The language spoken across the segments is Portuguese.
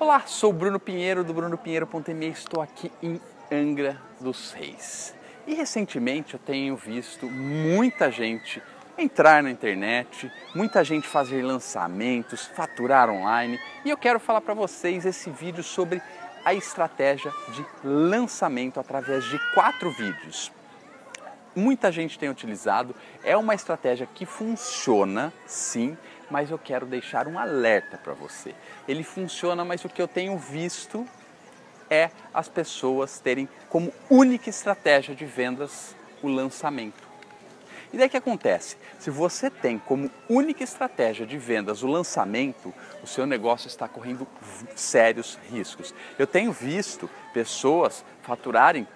Olá, sou Bruno Pinheiro do brunopinheiro.me estou aqui em Angra dos Reis. E recentemente eu tenho visto muita gente entrar na internet, muita gente fazer lançamentos, faturar online e eu quero falar para vocês esse vídeo sobre a estratégia de lançamento através de quatro vídeos. Muita gente tem utilizado, é uma estratégia que funciona sim, mas eu quero deixar um alerta para você. Ele funciona, mas o que eu tenho visto é as pessoas terem como única estratégia de vendas o lançamento. E daí que acontece? Se você tem como única estratégia de vendas o lançamento, o seu negócio está correndo sérios riscos. Eu tenho visto pessoas faturarem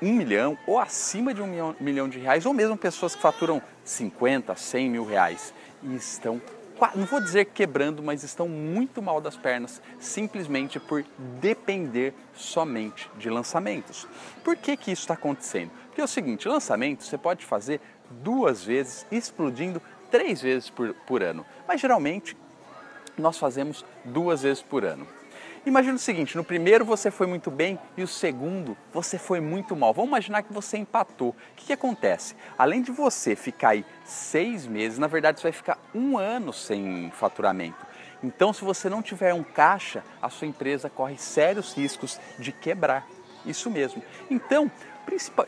um milhão ou acima de um milhão, milhão de reais, ou mesmo pessoas que faturam 50, 100 mil reais e estão não vou dizer quebrando, mas estão muito mal das pernas, simplesmente por depender somente de lançamentos. Por que, que isso está acontecendo? Porque é o seguinte, lançamento você pode fazer duas vezes, explodindo três vezes por, por ano. Mas geralmente nós fazemos duas vezes por ano. Imagina o seguinte: no primeiro você foi muito bem e o segundo você foi muito mal. Vamos imaginar que você empatou. O que, que acontece? Além de você ficar aí seis meses, na verdade você vai ficar um ano sem faturamento. Então, se você não tiver um caixa, a sua empresa corre sérios riscos de quebrar. Isso mesmo. Então,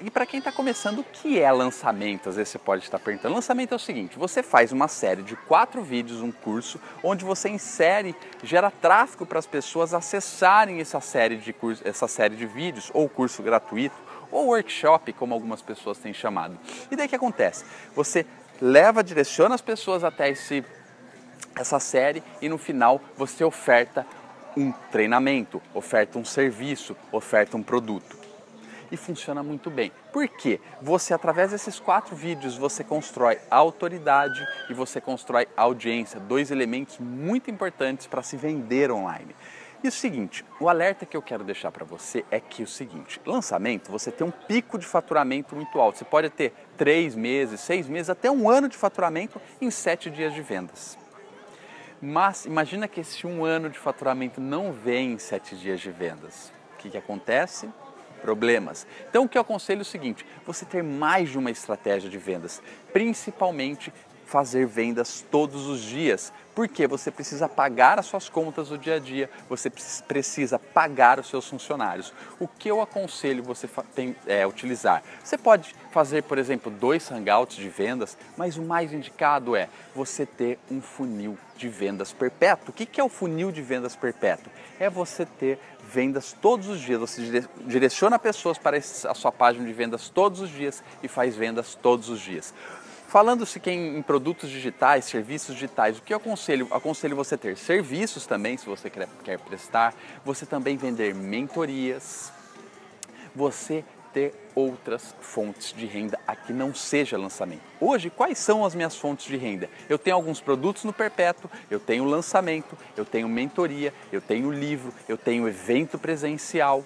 e para quem está começando, o que é lançamento? Às vezes você pode estar perguntando. Lançamento é o seguinte: você faz uma série de quatro vídeos, um curso, onde você insere, gera tráfego para as pessoas acessarem essa série de curso, essa série de vídeos, ou curso gratuito, ou workshop, como algumas pessoas têm chamado. E daí que acontece? Você leva, direciona as pessoas até esse, essa série e no final você oferta um treinamento, oferta um serviço, oferta um produto e funciona muito bem. Por quê? Você, através desses quatro vídeos, você constrói autoridade e você constrói audiência, dois elementos muito importantes para se vender online. E o seguinte, o alerta que eu quero deixar para você é que o seguinte, lançamento, você tem um pico de faturamento muito alto. Você pode ter três meses, seis meses, até um ano de faturamento em sete dias de vendas. Mas imagina que esse um ano de faturamento não vem em sete dias de vendas. O que, que acontece? Problemas. Então, o que eu aconselho é o seguinte: você ter mais de uma estratégia de vendas, principalmente fazer vendas todos os dias, porque você precisa pagar as suas contas do dia a dia, você precisa pagar os seus funcionários. O que eu aconselho você tem, é, utilizar? Você pode fazer, por exemplo, dois hangouts de vendas, mas o mais indicado é você ter um funil de vendas perpétuo. O que é o funil de vendas perpétuo? É você ter vendas todos os dias. Você direciona pessoas para a sua página de vendas todos os dias e faz vendas todos os dias. Falando-se em, em, produtos digitais, serviços digitais, o que eu aconselho? Aconselho você ter serviços também, se você quer, quer prestar, você também vender mentorias, você ter outras fontes de renda a que não seja lançamento. Hoje, quais são as minhas fontes de renda? Eu tenho alguns produtos no Perpétuo, eu tenho lançamento, eu tenho mentoria, eu tenho livro, eu tenho evento presencial,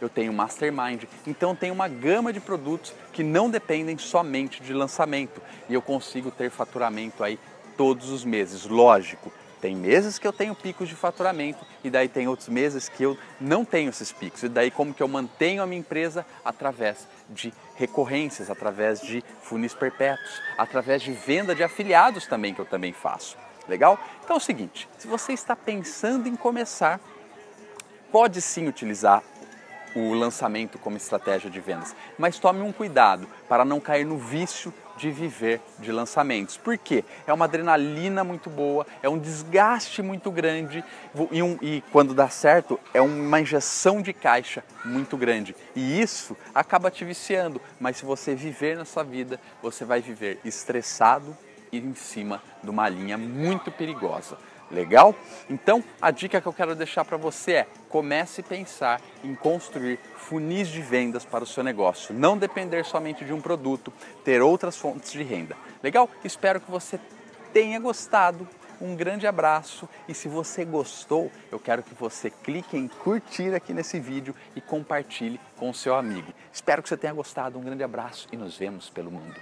eu tenho mastermind. Então tem uma gama de produtos que não dependem somente de lançamento e eu consigo ter faturamento aí todos os meses. Lógico, tem meses que eu tenho picos de faturamento e daí tem outros meses que eu não tenho esses picos. E daí como que eu mantenho a minha empresa através de recorrências, através de funis perpétuos, através de venda de afiliados também que eu também faço. Legal? Então é o seguinte, se você está pensando em começar, pode sim utilizar o lançamento como estratégia de vendas. Mas tome um cuidado para não cair no vício de viver de lançamentos. Por quê? É uma adrenalina muito boa, é um desgaste muito grande e, um, e quando dá certo é uma injeção de caixa muito grande. E isso acaba te viciando, mas se você viver na sua vida, você vai viver estressado e em cima de uma linha muito perigosa. Legal? Então, a dica que eu quero deixar para você é: comece a pensar em construir funis de vendas para o seu negócio. Não depender somente de um produto, ter outras fontes de renda. Legal? Espero que você tenha gostado. Um grande abraço e se você gostou, eu quero que você clique em curtir aqui nesse vídeo e compartilhe com o seu amigo. Espero que você tenha gostado. Um grande abraço e nos vemos pelo mundo.